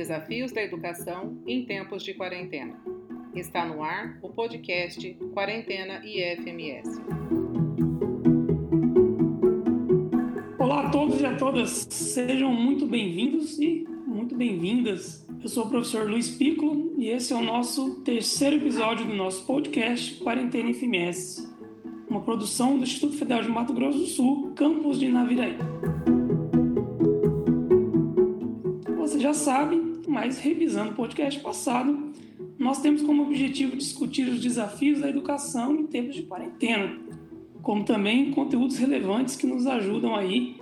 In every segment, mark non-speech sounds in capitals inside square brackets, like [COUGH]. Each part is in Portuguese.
desafios da educação em tempos de quarentena. Está no ar o podcast Quarentena IFMS. Olá a todos e a todas, sejam muito bem-vindos e muito bem-vindas. Eu sou o professor Luiz Piccolo e esse é o nosso terceiro episódio do nosso podcast Quarentena IFMS, uma produção do Instituto Federal de Mato Grosso do Sul, campus de Naviraí. já sabe, mas revisando o podcast passado, nós temos como objetivo discutir os desafios da educação em tempos de quarentena, como também conteúdos relevantes que nos ajudam aí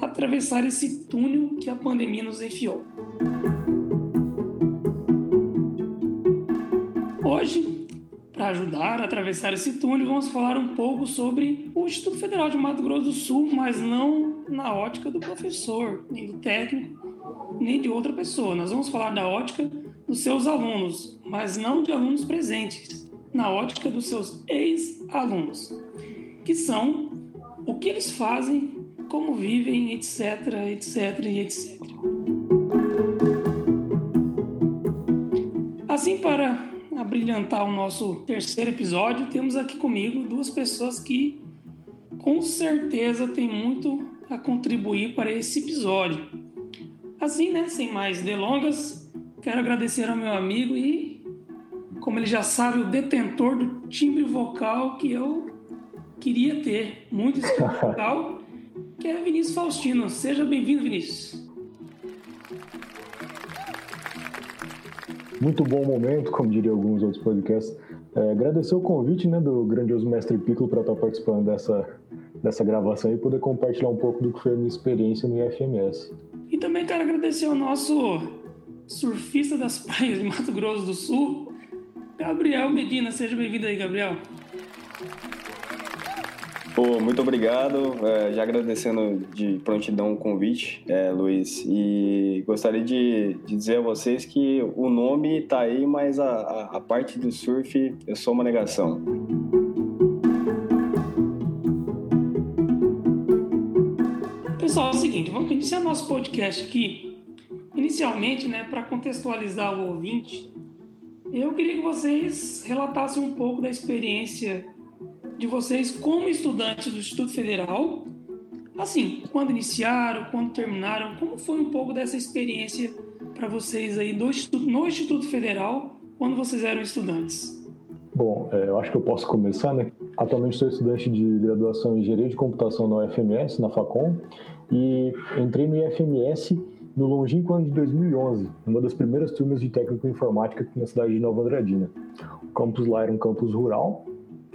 a atravessar esse túnel que a pandemia nos enfiou. Hoje, para ajudar a atravessar esse túnel, vamos falar um pouco sobre o Instituto Federal de Mato Grosso do Sul, mas não na ótica do professor, nem do técnico, nem de outra pessoa. Nós vamos falar da ótica dos seus alunos, mas não de alunos presentes, na ótica dos seus ex-alunos, que são o que eles fazem, como vivem, etc, etc e etc. Assim, para abrilhantar o nosso terceiro episódio, temos aqui comigo duas pessoas que com certeza têm muito a contribuir para esse episódio. Assim, né, sem mais delongas, quero agradecer ao meu amigo e, como ele já sabe, o detentor do timbre vocal que eu queria ter, muito esse timbre vocal, [LAUGHS] que é Vinícius Faustino. Seja bem-vindo, Vinícius. Muito bom momento, como diria alguns outros podcasts. É, agradecer o convite né, do grandioso mestre Piccolo para estar participando dessa, dessa gravação e poder compartilhar um pouco do que foi a minha experiência no IFMS. E também quero agradecer ao nosso surfista das [LAUGHS] praias de Mato Grosso do Sul, Gabriel Medina. Seja bem-vindo aí, Gabriel. Pô, muito obrigado. É, já agradecendo de prontidão o convite, é, Luiz. E gostaria de, de, dizer a vocês que o nome tá aí, mas a, a, a parte do surf eu sou uma negação. Seguinte, vamos iniciar nosso podcast aqui. Inicialmente, né, para contextualizar o ouvinte, eu queria que vocês relatassem um pouco da experiência de vocês como estudantes do Instituto Federal. Assim, quando iniciaram, quando terminaram, como foi um pouco dessa experiência para vocês aí do Instituto, no Instituto Federal, quando vocês eram estudantes? Bom, é, eu acho que eu posso começar, né? Atualmente sou estudante de graduação em Engenharia de Computação na UFMS, na Facom, e entrei no IFMS no longínquo ano de 2011, uma das primeiras turmas de técnico informática aqui na cidade de Nova Andradina. O campus lá era um campus rural,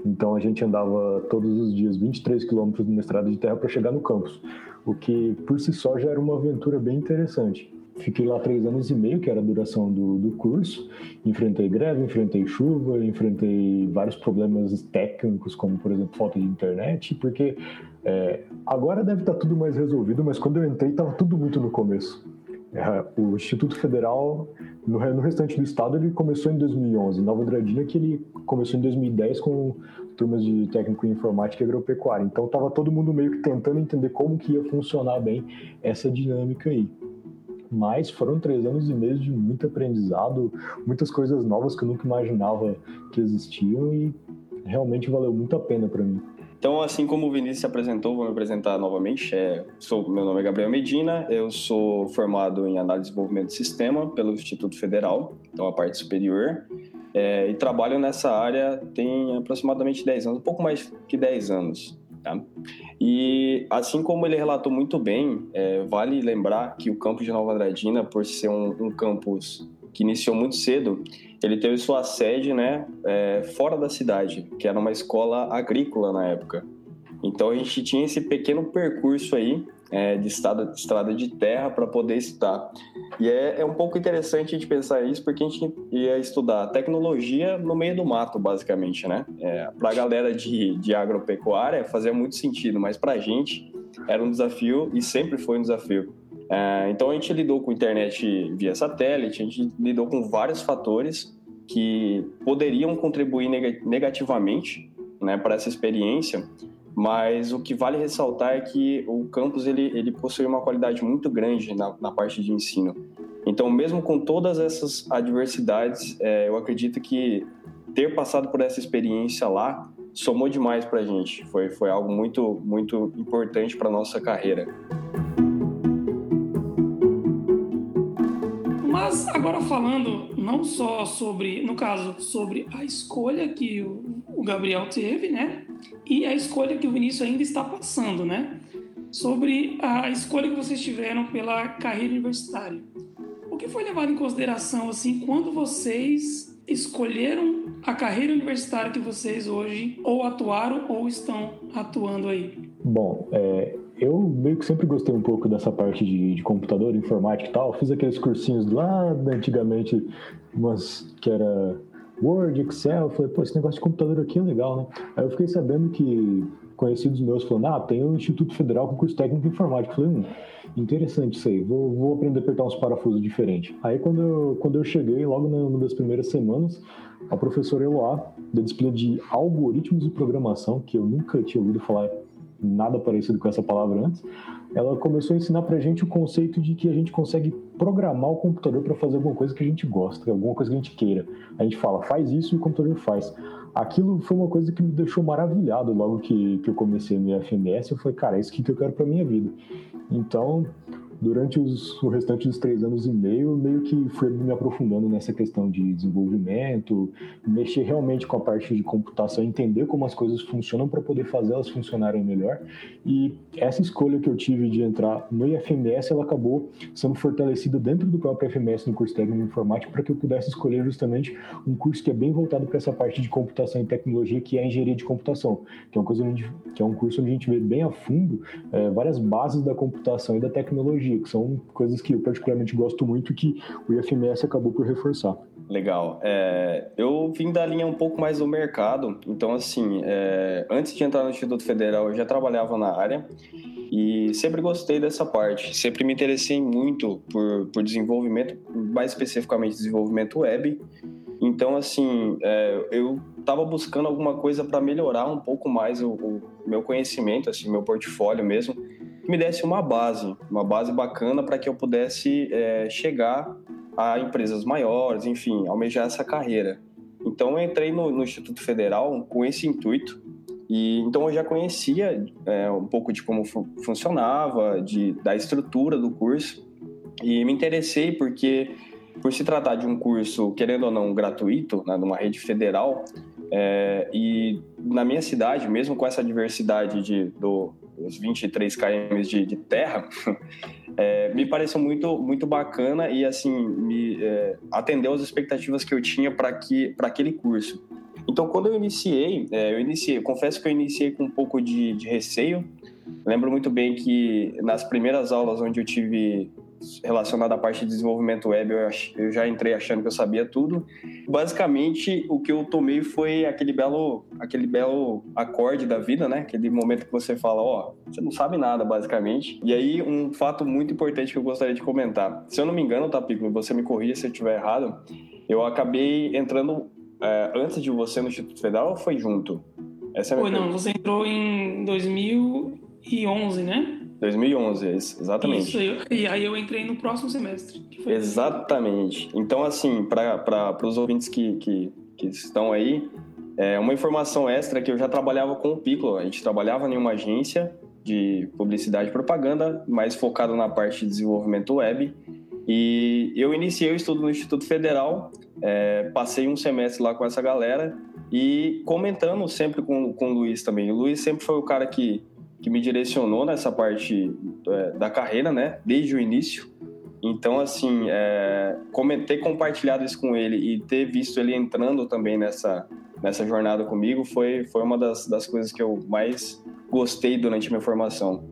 então a gente andava todos os dias 23 quilômetros numa estrada de terra para chegar no campus, o que por si só já era uma aventura bem interessante. Fiquei lá três anos e meio, que era a duração do, do curso. Enfrentei greve, enfrentei chuva, enfrentei vários problemas técnicos, como, por exemplo, falta de internet, porque é, agora deve estar tudo mais resolvido, mas quando eu entrei estava tudo muito no começo. É, o Instituto Federal, no, no, restante do estado, ele começou em 2011. Nova Andradina, que ele começou em 2010 com turmas de técnico em informática e agropecuária. Então, estava todo mundo meio que tentando entender como que ia funcionar bem essa dinâmica aí mas foram três anos e meio de muito aprendizado, muitas coisas novas que eu nunca imaginava que existiam e realmente valeu muito a pena para mim. Então, assim como o Vinícius se apresentou, vou me apresentar novamente. É, sou, meu nome é Gabriel Medina, eu sou formado em análise de desenvolvimento de sistema pelo Instituto Federal, então a parte superior, é, e trabalho nessa área tem aproximadamente 10 anos, um pouco mais que 10 anos. Tá? E assim como ele relatou muito bem, é, vale lembrar que o campus de Nova Andradina, por ser um, um campus que iniciou muito cedo, ele teve sua sede né, é, fora da cidade, que era uma escola agrícola na época. Então a gente tinha esse pequeno percurso aí é, de, estrada, de estrada de terra para poder estudar. E é, é, um pouco interessante a gente pensar isso, porque a gente ia estudar tecnologia no meio do mato, basicamente, né? É, para a galera de, de agropecuária fazia muito sentido, mas para a gente era um desafio e sempre foi um desafio. É, então a gente lidou com internet via satélite, a gente lidou com vários fatores que poderiam contribuir negativamente né, para essa experiência, mas o que vale ressaltar é que o campus ele, ele possui uma qualidade muito grande na, na parte de ensino. Então, mesmo com todas essas adversidades, é, eu acredito que ter passado por essa experiência lá somou demais para a gente. Foi, foi algo muito, muito importante para nossa carreira. Mas agora falando não só sobre, no caso, sobre a escolha que o Gabriel teve, né? E a escolha que o Vinícius ainda está passando, né? Sobre a escolha que vocês tiveram pela carreira universitária. O que foi levado em consideração assim quando vocês escolheram a carreira universitária que vocês hoje ou atuaram ou estão atuando aí? Bom, é, eu meio que sempre gostei um pouco dessa parte de, de computador, informática e tal. Fiz aqueles cursinhos lá antigamente, umas que era Word, Excel. Falei, pô, esse negócio de computador aqui é legal, né? Aí eu fiquei sabendo que conhecidos meus falando, ah, tem o Instituto Federal com curso técnico de informática. falei, hum, interessante isso aí, vou, vou aprender a apertar uns parafusos diferentes. Aí quando eu, quando eu cheguei, logo numa das primeiras semanas, a professora Eloá, da disciplina de algoritmos de programação, que eu nunca tinha ouvido falar nada parecido com essa palavra antes, ela começou a ensinar pra gente o conceito de que a gente consegue programar o computador para fazer alguma coisa que a gente gosta, alguma coisa que a gente queira. A gente fala, faz isso e o computador faz. Aquilo foi uma coisa que me deixou maravilhado logo que, que eu comecei no FMS. Eu falei, cara, é isso que eu quero para minha vida. Então, durante os, o restante dos três anos e meio, meio que fui me aprofundando nessa questão de desenvolvimento, mexer realmente com a parte de computação, entender como as coisas funcionam para poder fazer elas funcionarem melhor. E essa escolha que eu tive de entrar no IFMS, ela acabou sendo fortalecida dentro do próprio IFMS no curso técnico de informática para que eu pudesse escolher justamente um curso que é bem voltado para essa parte de computação e tecnologia, que é a engenharia de computação, que é uma coisa onde, que é um curso onde a gente vê bem a fundo é, várias bases da computação e da tecnologia que são coisas que eu particularmente gosto muito que o IFMS acabou por reforçar. Legal. É, eu vim da linha um pouco mais do mercado, então assim, é, antes de entrar no Instituto Federal eu já trabalhava na área e sempre gostei dessa parte, sempre me interessei muito por, por desenvolvimento, mais especificamente desenvolvimento web. Então, assim, é, eu estava buscando alguma coisa para melhorar um pouco mais o, o, meu conhecimento, assim, meu portfólio mesmo me desse uma base, uma base bacana para que eu pudesse é, chegar a empresas maiores, enfim, almejar essa carreira. Então eu entrei no, no Instituto Federal com esse intuito e então eu já conhecia é, um pouco de como fu funcionava, de, da estrutura do curso e me interessei porque por se tratar de um curso, querendo ou não, gratuito, né, numa rede federal, é, e na minha cidade, mesmo com essa diversidade de, do, os 23 km de, de terra, [LAUGHS] é, me pareceu muito, muito bacana e assim me é, atendeu às expectativas que eu tinha para aquele curso. Então, quando eu iniciei, é, eu iniciei, confesso que eu iniciei com um pouco de, de receio. Lembro muito bem que nas primeiras aulas onde eu tive relacionado à parte de desenvolvimento web, eu, eu, já entrei achando que eu sabia tudo. Basicamente, o que eu tomei foi aquele belo, aquele belo acorde da vida, né? Aquele momento que você fala, ó, oh, você não sabe nada, basicamente. E aí, um fato muito importante que eu gostaria de comentar. Se eu não me engano, tá, Pico, você me corrija se eu estiver errado, eu acabei entrando é, antes de você no Instituto Federal ou foi junto? Essa é foi, não, você entrou em 2011, né? 2011, exatamente. Isso, e aí eu entrei no próximo semestre. exatamente. Então, assim, para os ouvintes que, que, que, estão aí, é uma informação extra que eu já trabalhava com o Piccolo. A gente trabalhava em uma agência de publicidade e propaganda, mais focado na parte de desenvolvimento web. E eu iniciei o estudo no Instituto Federal, é, passei um semestre lá com essa galera e comentando sempre com, com o Luiz também. O Luiz sempre foi o cara que que me direcionou nessa parte é, da carreira, né? Desde o início. Então, assim, é, ter compartilhado isso com ele e ter visto ele entrando também nessa, nessa jornada comigo foi, foi uma das, das coisas que eu mais gostei durante a minha formação.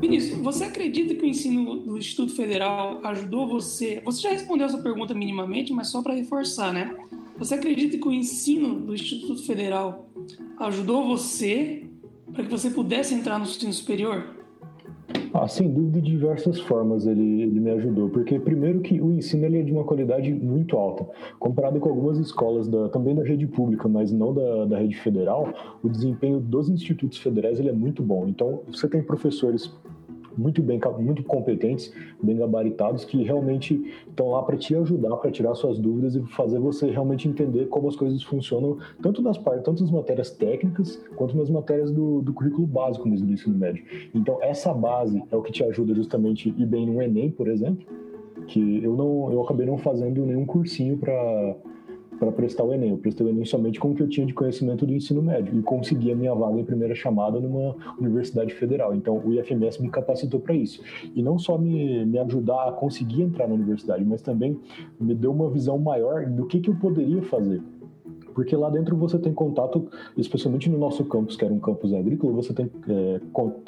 Vinícius, você acredita que o ensino do Instituto Federal ajudou você? Você já respondeu essa pergunta minimamente, mas só para reforçar, né? Você acredita que o ensino do Instituto Federal ajudou você para que você pudesse entrar no ensino superior? Ah, sem dúvida, de diversas formas ele, ele me ajudou, porque primeiro que o ensino ele é de uma qualidade muito alta, comparado com algumas escolas da, também da rede pública, mas não da, da rede federal, o desempenho dos institutos federais ele é muito bom. Então, você tem professores muito bem, muito competentes, bem gabaritados, que realmente estão lá para te ajudar, para tirar suas dúvidas e fazer você realmente entender como as coisas funcionam, tanto nas tanto nas matérias técnicas, quanto nas matérias do, do currículo básico mesmo do ensino médio. Então, essa base é o que te ajuda justamente ir bem no Enem, por exemplo, que eu não, eu acabei não fazendo nenhum cursinho para para prestar o Enem. Eu prestei o Enem somente com o que eu tinha de conhecimento do ensino médio e consegui a minha vaga em primeira chamada numa universidade federal. Então, o IFMS me capacitou para isso. E não só me, me ajudar a conseguir entrar na universidade, mas também me deu uma visão maior do que, que eu poderia fazer. Porque lá dentro você tem contato, especialmente no nosso campus, que era um campus agrícola, você tem é,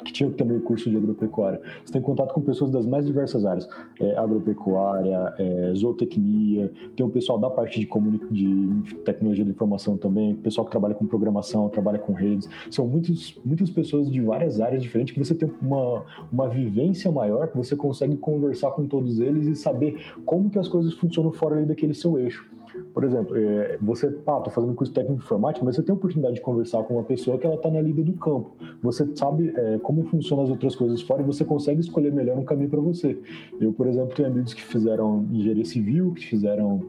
que tinha também curso de agropecuária. Você tem contato com pessoas das mais diversas áreas, é, agropecuária, é, zootecnia, tem o pessoal da parte de, de tecnologia da informação também, pessoal que trabalha com programação, trabalha com redes. São muitos, muitas pessoas de várias áreas diferentes que você tem uma, uma vivência maior, que você consegue conversar com todos eles e saber como que as coisas funcionam fora daquele seu eixo. Por exemplo, é, você, ah, tô fazendo curso técnico de informática, mas você tem a oportunidade de conversar com uma pessoa que ela está na lida do campo. Você sabe é, como funcionam as outras coisas fora e você consegue escolher melhor um caminho para você. Eu, por exemplo, tenho amigos que fizeram engenharia civil, que fizeram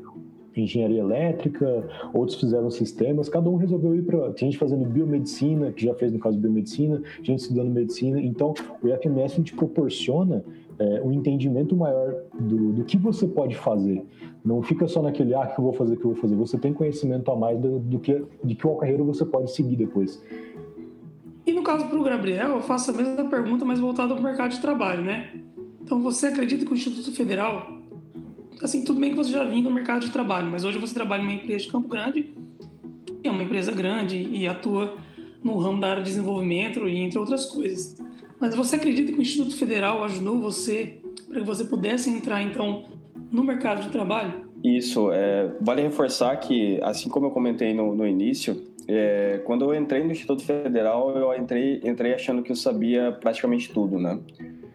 engenharia elétrica, outros fizeram sistemas, cada um resolveu ir para. Tem gente fazendo biomedicina, que já fez no caso biomedicina, gente estudando medicina. Então, o IFMS te proporciona é, um entendimento maior do, do que você pode fazer. Não fica só naquele, ah, que eu vou fazer, que eu vou fazer. Você tem conhecimento a mais do, do que, de qual carreira você pode seguir depois. E no caso para o Gabriel, eu faço a mesma pergunta, mas voltada para o mercado de trabalho, né? Então, você acredita que o Instituto Federal, assim, tudo bem que você já vinha no mercado de trabalho, mas hoje você trabalha em uma empresa de Campo Grande, é uma empresa grande e atua no ramo da área de desenvolvimento e entre outras coisas. Mas você acredita que o Instituto Federal ajudou você para que você pudesse entrar, então, no mercado de trabalho? Isso. É, vale reforçar que, assim como eu comentei no, no início, é, quando eu entrei no Instituto Federal, eu entrei, entrei achando que eu sabia praticamente tudo, né?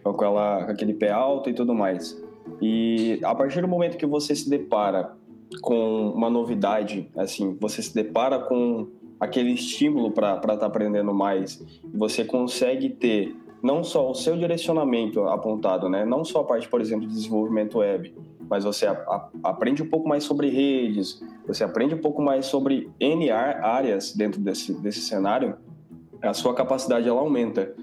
Com, com aquele pé alto e tudo mais. E a partir do momento que você se depara com uma novidade, assim, você se depara com aquele estímulo para estar tá aprendendo mais, você consegue ter não só o seu direcionamento apontado, né? Não só a parte, por exemplo, de desenvolvimento web, mas você a, a, aprende um pouco mais sobre redes, você aprende um pouco mais sobre N áreas dentro desse, desse cenário, a sua capacidade ela aumenta.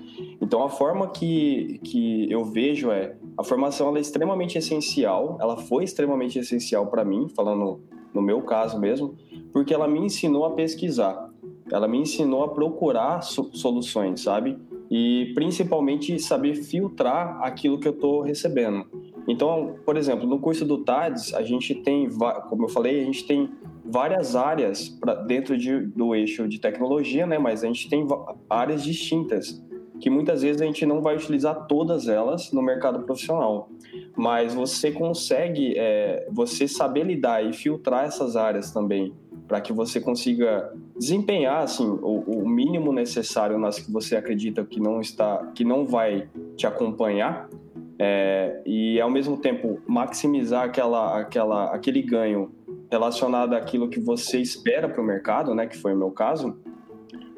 Então a forma que, que eu vejo é a formação ela é extremamente essencial, ela foi extremamente essencial para mim, falando no meu caso mesmo, porque ela me ensinou a pesquisar, ela me ensinou a procurar soluções, sabe? e principalmente saber filtrar aquilo que eu estou recebendo. Então, por exemplo, no curso do TADS, a gente tem, como eu falei, a gente tem várias áreas pra, dentro de, do eixo de tecnologia, né? Mas a gente tem áreas distintas que muitas vezes a gente não vai utilizar todas elas no mercado profissional. Mas você consegue, é, você saber lidar e filtrar essas áreas também para que você consiga desempenhar assim o, o, mínimo necessário nas que você acredita que não está que não vai te acompanhar é, e ao mesmo tempo maximizar aquela aquela aquele ganho relacionado àquilo que você espera para o mercado né que foi o meu caso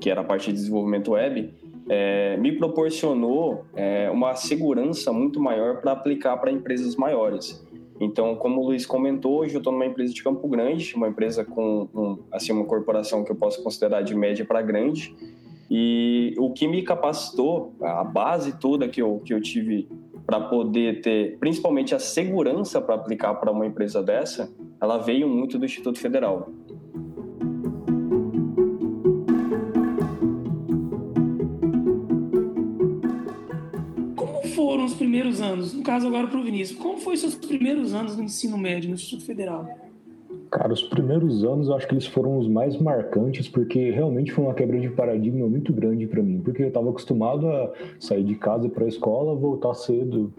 que era a parte de desenvolvimento web é, me proporcionou é, uma segurança muito maior para aplicar para empresas maiores então, como o Luiz comentou, hoje eu estou numa empresa de Campo Grande, uma empresa com um, assim uma corporação que eu posso considerar de média para grande. E o que me capacitou, a base toda que eu, que eu tive para poder ter, principalmente a segurança para aplicar para uma empresa dessa, ela veio muito do Instituto Federal. foram os primeiros anos? No caso, agora para o Vinícius. Como foi seus primeiros anos no ensino médio no Instituto Federal? Cara, os primeiros anos eu acho que eles foram os mais marcantes, porque realmente foi uma quebra de paradigma muito grande para mim. Porque eu estava acostumado a sair de casa para a escola, voltar cedo,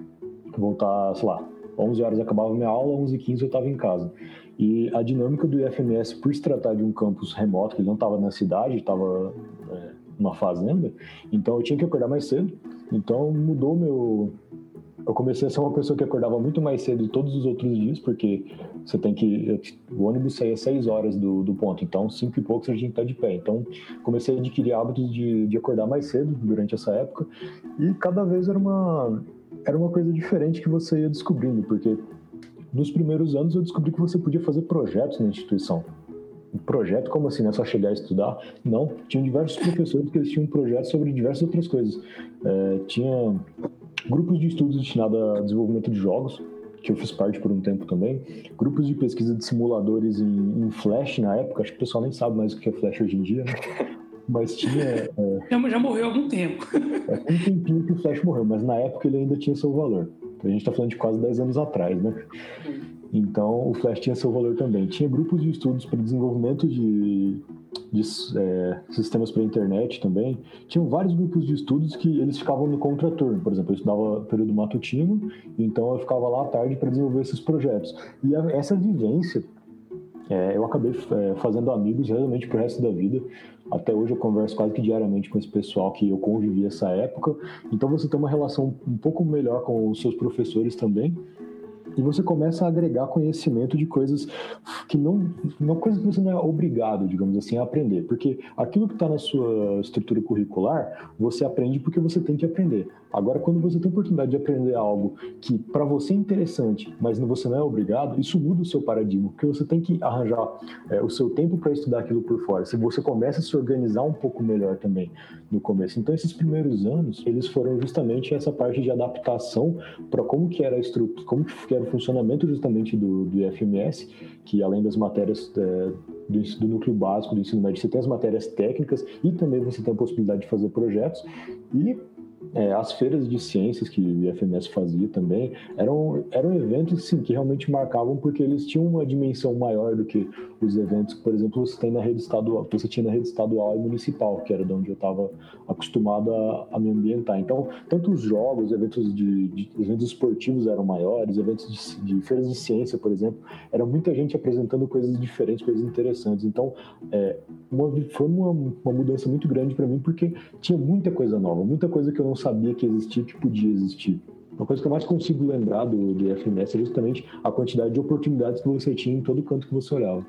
voltar, sei lá, 11 horas acabava minha aula, 11 h 15 eu estava em casa. E a dinâmica do IFMS, por se tratar de um campus remoto, que não estava na cidade, estava é, numa fazenda, então eu tinha que acordar mais cedo então mudou meu eu comecei a ser uma pessoa que acordava muito mais cedo de todos os outros dias, porque você tem que. O ônibus saía às 6 horas do, do ponto, então 5 e poucos a gente tá de pé. Então comecei a adquirir hábitos de, de acordar mais cedo durante essa época, e cada vez era uma, era uma coisa diferente que você ia descobrindo, porque nos primeiros anos eu descobri que você podia fazer projetos na instituição. Projeto, como assim, não é só chegar a estudar? Não, tinham diversos professores que eles tinham projetos sobre diversas outras coisas. É, tinha grupos de estudos destinados a desenvolvimento de jogos, que eu fiz parte por um tempo também, grupos de pesquisa de simuladores em, em Flash na época, acho que o pessoal nem sabe mais o que é Flash hoje em dia, né? [LAUGHS] Mas tinha. É, já, já morreu há algum tempo. É um tempinho que o Flash morreu, mas na época ele ainda tinha seu valor. A gente está falando de quase 10 anos atrás, né? Então o Flash tinha seu valor também. Tinha grupos de estudos para desenvolvimento de, de é, sistemas para internet também. Tinham vários grupos de estudos que eles ficavam no contraturno. Por exemplo, eu estudava período matutino, então eu ficava lá à tarde para desenvolver esses projetos. E a, essa vivência, é, eu acabei é, fazendo amigos realmente para o resto da vida. Até hoje eu converso quase que diariamente com esse pessoal que eu convivi essa época. Então você tem uma relação um pouco melhor com os seus professores também e você começa a agregar conhecimento de coisas que não, uma coisa que você não é obrigado, digamos assim, a aprender, porque aquilo que está na sua estrutura curricular você aprende porque você tem que aprender. Agora, quando você tem a oportunidade de aprender algo que para você é interessante, mas você não é obrigado, isso muda o seu paradigma, porque você tem que arranjar é, o seu tempo para estudar aquilo por fora. Se você começa a se organizar um pouco melhor também no começo. Então, esses primeiros anos, eles foram justamente essa parte de adaptação para como que era a estrutura, como que o funcionamento justamente do, do IFMS, que além das matérias é, do, do núcleo básico do ensino médio, você tem as matérias técnicas e também você tem a possibilidade de fazer projetos. E é, as feiras de ciências que o IFMS fazia também eram, eram eventos sim, que realmente marcavam porque eles tinham uma dimensão maior do que os eventos que, por exemplo, você tem na rede estadual, você tinha na rede estadual e municipal, que era de onde eu estava acostumado a, a, me ambientar. Então, tanto os jogos, eventos de, de eventos esportivos eram maiores, eventos de, de, feiras de ciência, por exemplo, era muita gente apresentando coisas diferentes, coisas interessantes. Então, é, uma, foi uma, uma mudança muito grande para mim porque tinha muita coisa nova, muita coisa que eu não sabia que existia, que podia existir. Uma coisa que eu mais consigo lembrar do, do FMS é justamente a quantidade de oportunidades que você tinha em todo canto que você olhava.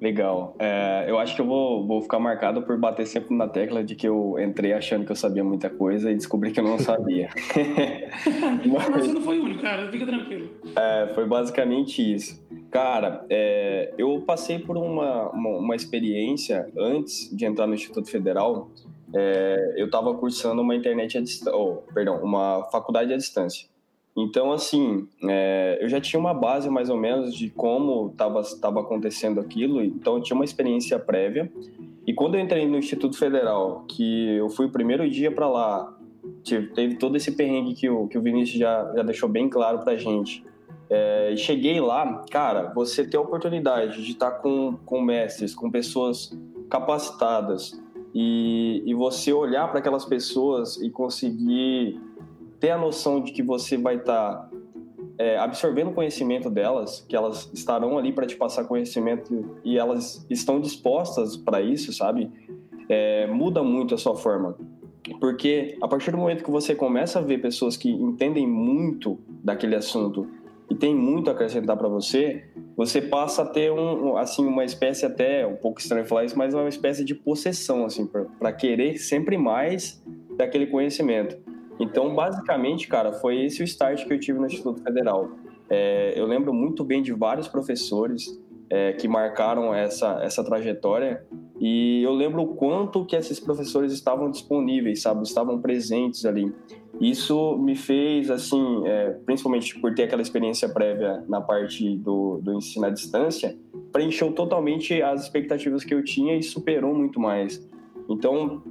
Legal. É, eu acho que eu vou, vou ficar marcado por bater sempre na tecla de que eu entrei achando que eu sabia muita coisa e descobri que eu não [LAUGHS] sabia. [LAUGHS] Mas você não foi o único, cara. Fica tranquilo. É, foi basicamente isso. Cara, é, eu passei por uma, uma, uma, experiência antes de entrar no Instituto Federal. É, eu estava cursando uma internet a distância, oh, perdão, uma faculdade à distância. Então, assim, é, eu já tinha uma base mais ou menos de como estava acontecendo aquilo, então eu tinha uma experiência prévia. E quando eu entrei no Instituto Federal, que eu fui o primeiro dia para lá, teve todo esse perrengue que o, que o Vinícius já, já deixou bem claro para gente. É, cheguei lá, cara, você ter a oportunidade de estar com, com mestres, com pessoas capacitadas, e, e você olhar para aquelas pessoas e conseguir ter a noção de que você vai estar tá, é, absorvendo conhecimento delas, que elas estarão ali para te passar conhecimento e elas estão dispostas para isso, sabe? É, muda muito a sua forma. Porque a partir do momento que você começa a ver pessoas que entendem muito daquele assunto e tem muito a acrescentar para você, você passa a ter um, assim uma espécie até um pouco estranho falar isso, mas uma espécie de possessão assim para querer sempre mais daquele conhecimento. Então, basicamente, cara, foi esse o start que eu tive no Instituto Federal. É, eu lembro muito bem de vários professores é, que marcaram essa, essa trajetória e eu lembro o quanto que esses professores estavam disponíveis, sabe, estavam presentes ali. Isso me fez, assim, é, principalmente por ter aquela experiência prévia na parte do, do ensino à distância, preencheu totalmente as expectativas que eu tinha e superou muito mais. Então,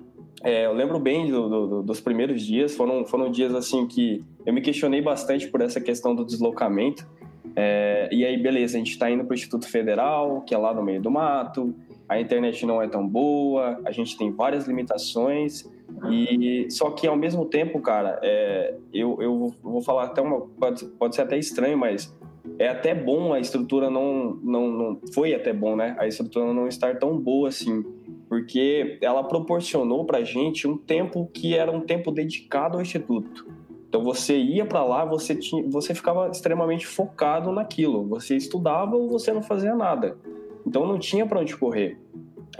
é, eu lembro bem do, do, dos primeiros dias, foram, foram dias assim que eu me questionei bastante por essa questão do deslocamento. É, e aí, beleza, a gente está indo para o Instituto Federal, que é lá no meio do mato, a internet não é tão boa, a gente tem várias limitações. E só que ao mesmo tempo, cara, é, eu, eu vou falar até uma. Pode, pode ser até estranho, mas é até bom a estrutura não, não, não. Foi até bom, né? A estrutura não estar tão boa assim porque ela proporcionou para a gente um tempo que era um tempo dedicado ao instituto. Então você ia para lá, você tinha, você ficava extremamente focado naquilo. Você estudava ou você não fazia nada. Então não tinha para onde correr.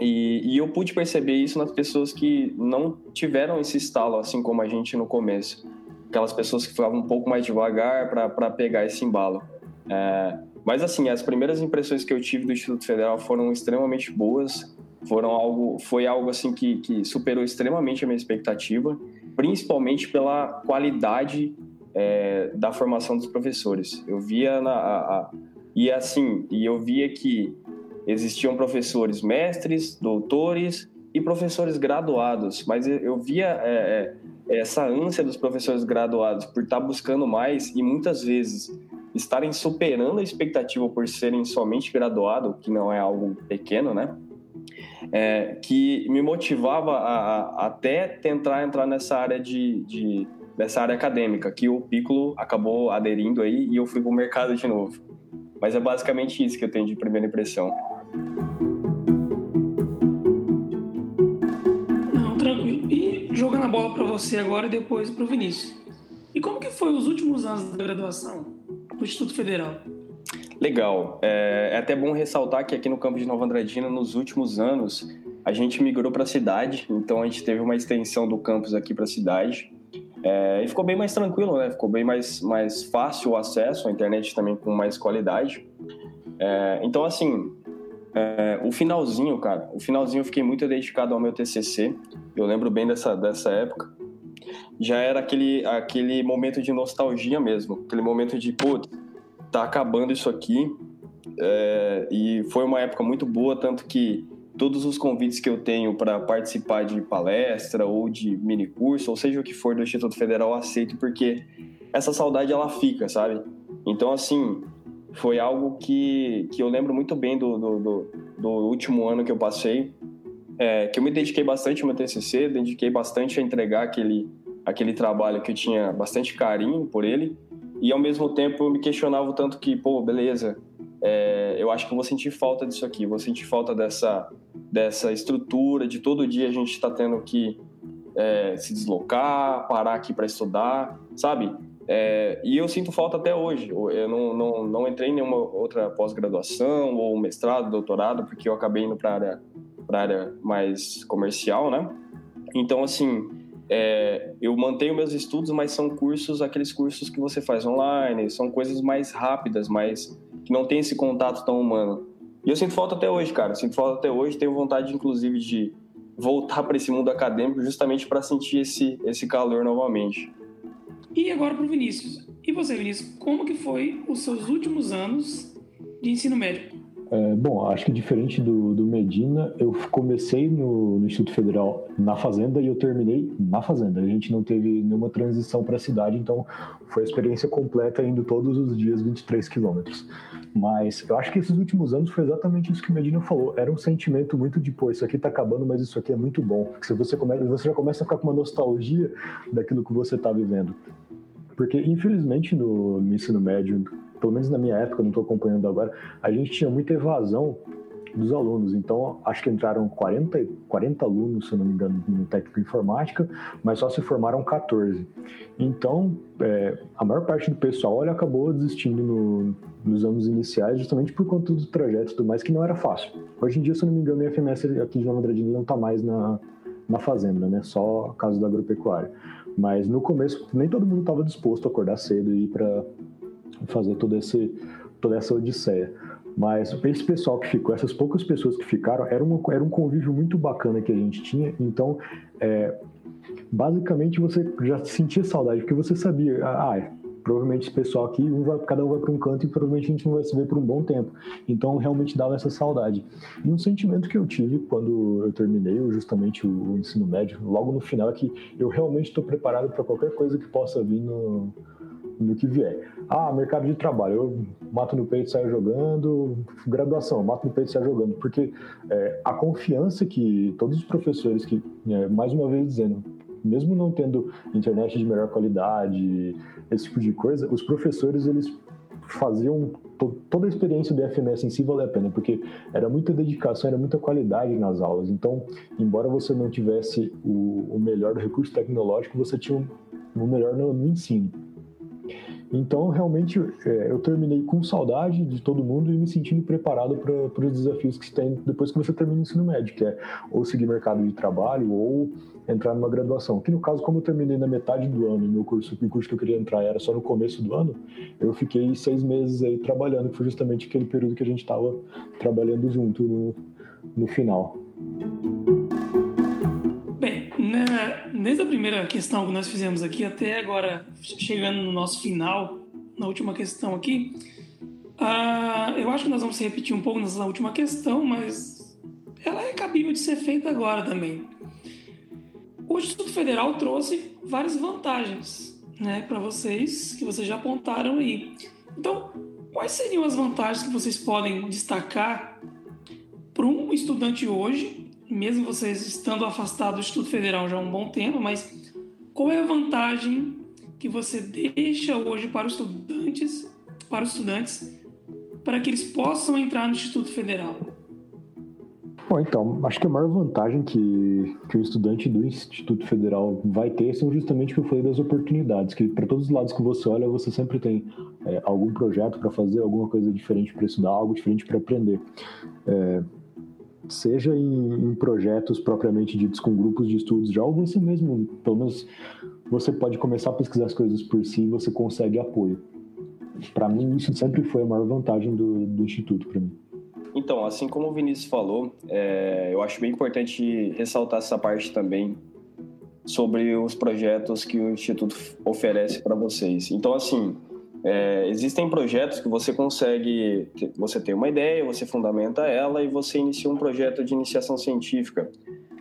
E, e, eu pude perceber isso nas pessoas que não tiveram esse estalo, assim como a gente no começo. Aquelas pessoas que ficavam um pouco mais devagar para pegar esse embalo. É, mas assim, as primeiras impressões que eu tive do Instituto Federal foram extremamente boas. Foram algo, foi algo assim que, que superou extremamente a minha expectativa, principalmente pela qualidade é, da formação dos professores. Eu via na, a, a, e assim, e eu via que existiam professores mestres, doutores e professores graduados, mas eu via é, essa ânsia dos professores graduados por estar buscando mais e muitas vezes estarem superando a expectativa por serem somente graduado, que não é algo pequeno, né? É, que me motivava a, a, até tentar entrar nessa área de, de, nessa área acadêmica, que o Piccolo acabou aderindo aí e eu fui para o mercado de novo. Mas é basicamente isso que eu tenho de primeira impressão. Não, tranquilo. E jogando a bola para você agora e depois para o Vinícius. E como que foi os últimos anos da graduação no Instituto Federal? Legal. É, é até bom ressaltar que aqui no campus de Nova Andradina, nos últimos anos, a gente migrou para a cidade, então a gente teve uma extensão do campus aqui para a cidade. É, e ficou bem mais tranquilo, né? Ficou bem mais, mais fácil o acesso à internet também com mais qualidade. É, então, assim, é, o finalzinho, cara, o finalzinho eu fiquei muito dedicado ao meu TCC. Eu lembro bem dessa, dessa época. Já era aquele, aquele momento de nostalgia mesmo, aquele momento de, putz, tá acabando isso aqui. É, e foi uma época muito boa, tanto que todos os convites que eu tenho para participar de palestra ou de mini curso, ou seja o que for do Instituto Federal, eu aceito porque essa saudade ela fica, sabe? Então, assim, foi algo que, que eu lembro muito bem do, do, do, do último ano que eu passei, é, que eu me dediquei bastante ao meu TCC, dediquei bastante a entregar aquele, aquele trabalho que eu tinha bastante carinho por ele, e ao mesmo tempo eu me questionava o tanto que, pô, beleza, é, eu acho que eu vou sentir falta disso aqui, vou sentir falta dessa, dessa estrutura, de todo dia a gente está tendo que é, se deslocar, parar aqui para estudar, sabe? É, e eu sinto falta até hoje. Eu não, não, não entrei em nenhuma outra pós-graduação ou mestrado, doutorado, porque eu acabei indo para a área, área mais comercial, né? Então, assim, é, eu mantenho meus estudos, mas são cursos, aqueles cursos que você faz online, são coisas mais rápidas, mais que não tem esse contato tão humano. E eu sinto falta até hoje, cara. Sinto falta até hoje. Tenho vontade, inclusive, de voltar para esse mundo acadêmico, justamente para sentir esse, esse calor novamente. E agora para o Vinícius. E você, Vinícius, como que foi os seus últimos anos de ensino médio? É, bom, acho que diferente do, do Medina, eu comecei no, no, Instituto Federal na Fazenda e eu terminei na Fazenda. A gente não teve nenhuma transição para a cidade, então foi a experiência completa indo todos os dias 23 quilômetros. Mas eu acho que esses últimos anos foi exatamente isso que o Medina falou. Era um sentimento muito de, pô, isso aqui está acabando, mas isso aqui é muito bom. Se você, começa, você já começa a ficar com uma nostalgia daquilo que você está vivendo. Porque, infelizmente, no, no, ensino médio, pelo menos na minha época, não estou acompanhando agora, a gente tinha muita evasão dos alunos. Então, acho que entraram 40, 40 alunos, se não me engano, no técnico informática, mas só se formaram 14. Então, é, a maior parte do pessoal olha, acabou desistindo no, nos anos iniciais, justamente por conta do trajeto e tudo mais, que não era fácil. Hoje em dia, se não me engano, a FMS aqui de Nova Andradina não está mais na, na fazenda, né? Só caso da agropecuária. Mas no começo, nem todo mundo estava disposto a acordar cedo e ir para fazer todo esse, toda essa odisseia. Mas esse pessoal que ficou, essas poucas pessoas que ficaram, era, uma, era um convívio muito bacana que a gente tinha. Então, é, basicamente, você já sentia saudade, porque você sabia, ah, provavelmente esse pessoal aqui, um vai, cada um vai para um canto e provavelmente a gente não vai se ver por um bom tempo. Então realmente dava essa saudade. E um sentimento que eu tive quando eu terminei justamente o, o ensino médio, logo no final, é que eu realmente estou preparado para qualquer coisa que possa vir no, no que vier. Ah, mercado de trabalho, eu mato no peito e saio jogando. Graduação, mato no peito e saio jogando. Porque é, a confiança que todos os professores que, é, mais uma vez dizendo, mesmo não tendo internet de melhor qualidade, esse tipo de coisa, os professores eles faziam to toda a experiência do FMS em si valer a pena, porque era muita dedicação, era muita qualidade nas aulas. Então, embora você não tivesse o, o melhor recurso tecnológico, você tinha o melhor no, no ensino. Então, realmente, é, eu terminei com saudade de todo mundo e me sentindo preparado para os desafios que tem depois que você termina o ensino médio, que é ou seguir mercado de trabalho ou entrar numa graduação. Que no caso, como eu terminei na metade do ano, meu curso, o curso que eu queria entrar era só no começo do ano, eu fiquei seis meses aí trabalhando, que foi justamente aquele período que a gente estava trabalhando junto no, no final. Né, desde a primeira questão que nós fizemos aqui até agora, chegando no nosso final, na última questão aqui, uh, eu acho que nós vamos repetir um pouco nessa última questão, mas ela é cabível de ser feita agora também. O Instituto Federal trouxe várias vantagens né, para vocês, que vocês já apontaram aí. Então, quais seriam as vantagens que vocês podem destacar para um estudante hoje mesmo vocês estando afastados do Instituto Federal já há um bom tempo, mas qual é a vantagem que você deixa hoje para os estudantes, para os estudantes, para que eles possam entrar no Instituto Federal? Bom, então, acho que a maior vantagem que, que o estudante do Instituto Federal vai ter são justamente o que eu falei das oportunidades, que para todos os lados que você olha, você sempre tem é, algum projeto para fazer, alguma coisa diferente para estudar, algo diferente para aprender. É, seja em, em, projetos propriamente ditos com grupos de estudos já, ou você mesmo, pelo menos, você pode começar a pesquisar as coisas por si e você consegue apoio. Para mim, isso sempre foi a maior vantagem do, do Instituto, para mim. Então, assim como o Vinícius falou, é, eu acho bem importante ressaltar essa parte também sobre os projetos que o Instituto oferece para vocês. Então, assim, é, existem projetos que você consegue, você tem uma ideia, você fundamenta ela e você inicia um projeto de iniciação científica.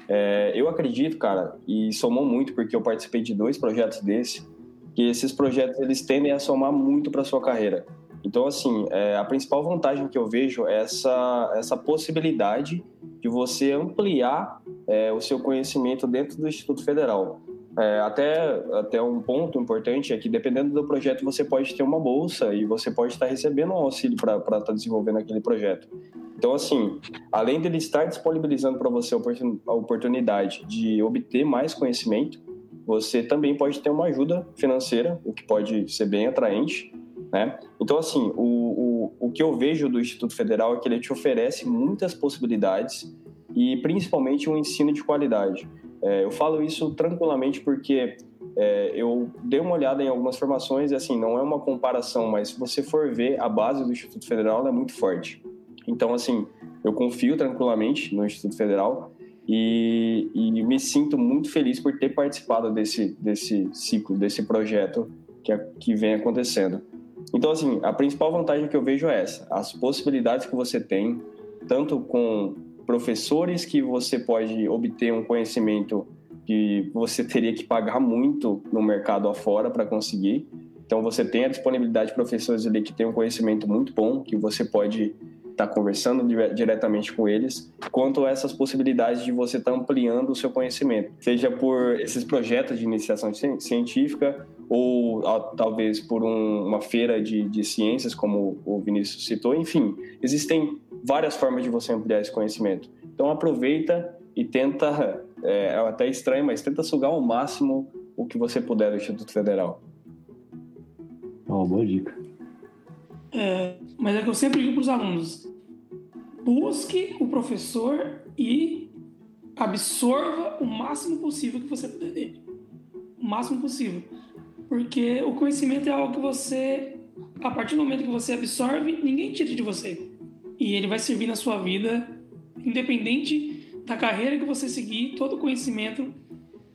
É, eu acredito, cara, e somou muito porque eu participei de dois projetos desse, que esses projetos eles tendem a somar muito para sua carreira. Então, assim, é, a principal vantagem que eu vejo é essa, essa possibilidade de você ampliar é, o seu conhecimento dentro do Instituto Federal. É, até, até um ponto importante é que, dependendo do projeto, você pode ter uma bolsa e você pode estar recebendo um auxílio para estar tá desenvolvendo aquele projeto. Então, assim, além dele estar disponibilizando para você a oportunidade de obter mais conhecimento, você também pode ter uma ajuda financeira, o que pode ser bem atraente. Né? Então, assim, o, o, o que eu vejo do Instituto Federal é que ele te oferece muitas possibilidades e principalmente um ensino de qualidade. É, eu falo isso tranquilamente porque é, eu dei uma olhada em algumas formações e assim, não é uma comparação, mas se você for ver, a base do Instituto Federal é muito forte. Então, assim, eu confio tranquilamente no Instituto Federal e, e me sinto muito feliz por ter participado desse, desse ciclo, desse projeto que, que vem acontecendo. Então, assim, a principal vantagem que eu vejo é essa: as possibilidades que você tem, tanto com professores que você pode obter um conhecimento que você teria que pagar muito no mercado afora para conseguir. Então você tem a disponibilidade de professores ali que têm um conhecimento muito bom, que você pode estar tá conversando diretamente com eles, quanto a essas possibilidades de você estar tá ampliando o seu conhecimento, seja por esses projetos de iniciação científica ou talvez por um, uma feira de, de ciências, como o Vinícius citou, enfim, existem várias formas de você ampliar esse conhecimento. Então aproveita e tenta, é, é até estranho, mas tenta sugar ao máximo o que você puder do Instituto Federal. Uma boa dica. É, mas é que eu sempre digo para os alunos: busque o professor e absorva o máximo possível que você puder dele. O máximo possível. Porque o conhecimento é algo que você, a partir do momento que você absorve, ninguém tira de você e ele vai servir na sua vida, independente da carreira que você seguir, todo conhecimento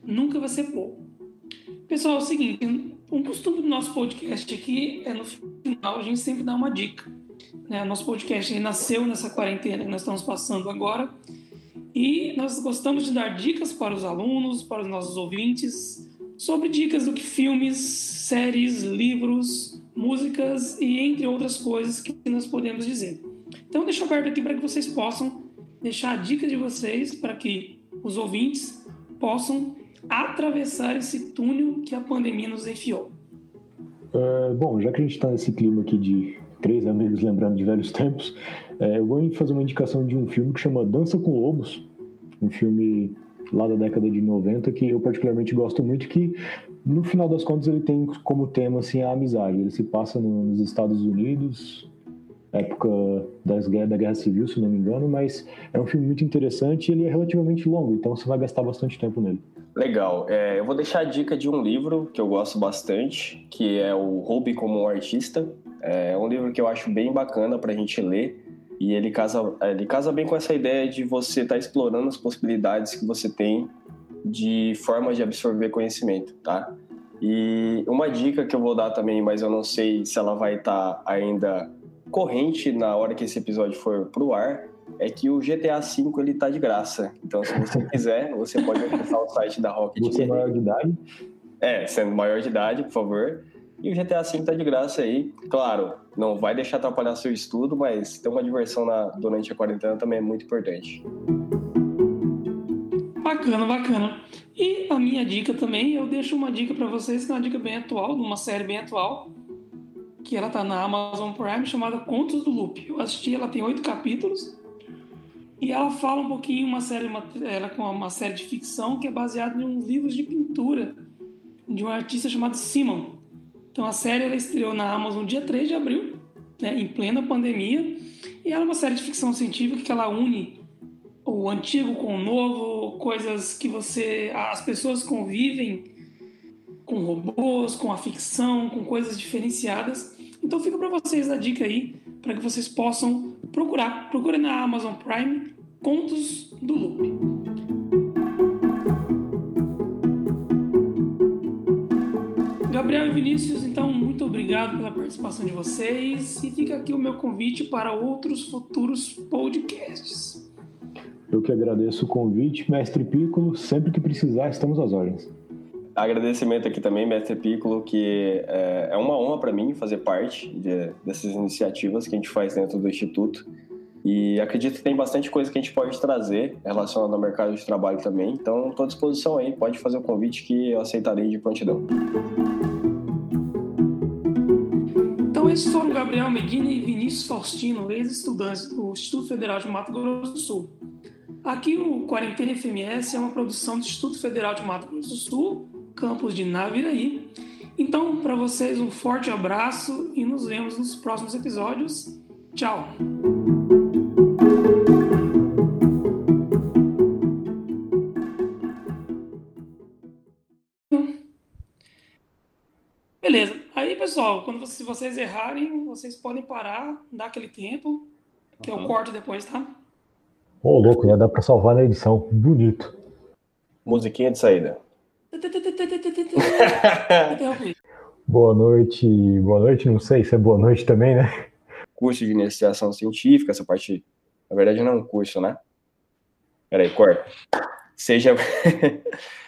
nunca vai ser pouco. Pessoal, é o seguinte, um costume do nosso podcast aqui é no final a gente sempre dá uma dica. Né? Nosso podcast nasceu nessa quarentena que nós estamos passando agora e nós gostamos de dar dicas para os alunos, para os nossos ouvintes, sobre dicas do que filmes, séries, livros, músicas e entre outras coisas que nós podemos dizer. Então, deixo aberto aqui para que vocês possam deixar a dica de vocês para que os ouvintes possam atravessar esse túnel que a pandemia nos enfiou. É, bom, já que a gente está nesse clima aqui de três amigos lembrando de velhos [LAUGHS] tempos, é, eu vou fazer uma indicação de um filme que chama Dança com Lobos, um filme lá da década de 90 que eu particularmente gosto muito, que no final das contas, ele tem como tema assim, a amizade. Ele se passa nos Estados Unidos, época das, da Guerra Civil, se não me engano, mas é um filme muito interessante e ele é relativamente longo, então você vai gastar bastante tempo nele. Legal. É, eu vou deixar a dica de um livro que eu gosto bastante, que é o Hobby como um Artista. É um livro que eu acho bem bacana para a gente ler e ele casa, ele casa bem com essa ideia de você estar tá explorando as possibilidades que você tem de formas de absorver conhecimento, tá? E uma dica que eu vou dar também, mas eu não sei se ela vai estar tá ainda corrente na hora que esse episódio for pro ar, é que o GTA V ele tá de graça. Então, se você [LAUGHS] quiser, você pode acessar o site da Rocket. Você é maior de idade? É, sendo maior de idade, por favor. E o GTA V tá de graça aí. Claro, não vai deixar atrapalhar seu estudo, mas ter uma diversão na, durante a quarentena também é muito importante. Bacana, bacana. E a minha dica também, eu deixo uma dica para vocês, que é uma dica bem atual, de uma série bem atual, que ela tá na Amazon Prime, chamada Contos do Loop. Eu assisti, ela tem oito capítulos, e ela fala um pouquinho uma série, uma, ela com uma série de ficção que é baseada em uns livros de pintura de um artista chamado Simon. Então a série ela estreou na Amazon dia 3 de abril, né, em plena pandemia, e ela é uma série de ficção científica que ela une o antigo com o novo, coisas que você as pessoas convivem com robôs, com a ficção, com coisas diferenciadas. Então fica para vocês a dica aí para que vocês possam procurar. Procure na Amazon Prime Contos do Loop. Gabriel e Vinícius, então muito obrigado pela participação de vocês e fica aqui o meu convite para outros futuros podcasts. Eu que agradeço o convite, mestre Piccolo. Sempre que precisar, estamos às ordens. Agradecimento aqui também, mestre Piccolo, que é, é uma honra para mim fazer parte de, dessas iniciativas que a gente faz dentro do Instituto. E acredito que tem bastante coisa que a gente pode trazer relacionado ao mercado de trabalho também. Então, estou à disposição aí. Pode fazer o convite que eu aceitarei de prontidão. Então, esses foram Gabriel Medina e Vinícius Faustino, ex-estudantes do Instituto Federal de Mato Grosso do Sul. Aqui o Quarentena FMS é uma produção do Instituto Federal de Mato Grosso do Sul, campus de Naviraí. Então, para vocês, um forte abraço e nos vemos nos próximos episódios. Tchau! Beleza. Aí, pessoal, quando se vocês errarem, vocês podem parar, dar aquele tempo, que eu corto depois, tá? Ô, oh, louco, já dá pra salvar na edição. Bonito. Musiquinha de saída. Boa noite, boa noite, não sei se é boa noite também, né? Curso de iniciação científica, essa parte, na verdade, não é um curso, né? Peraí, corta. Seja. [LAUGHS]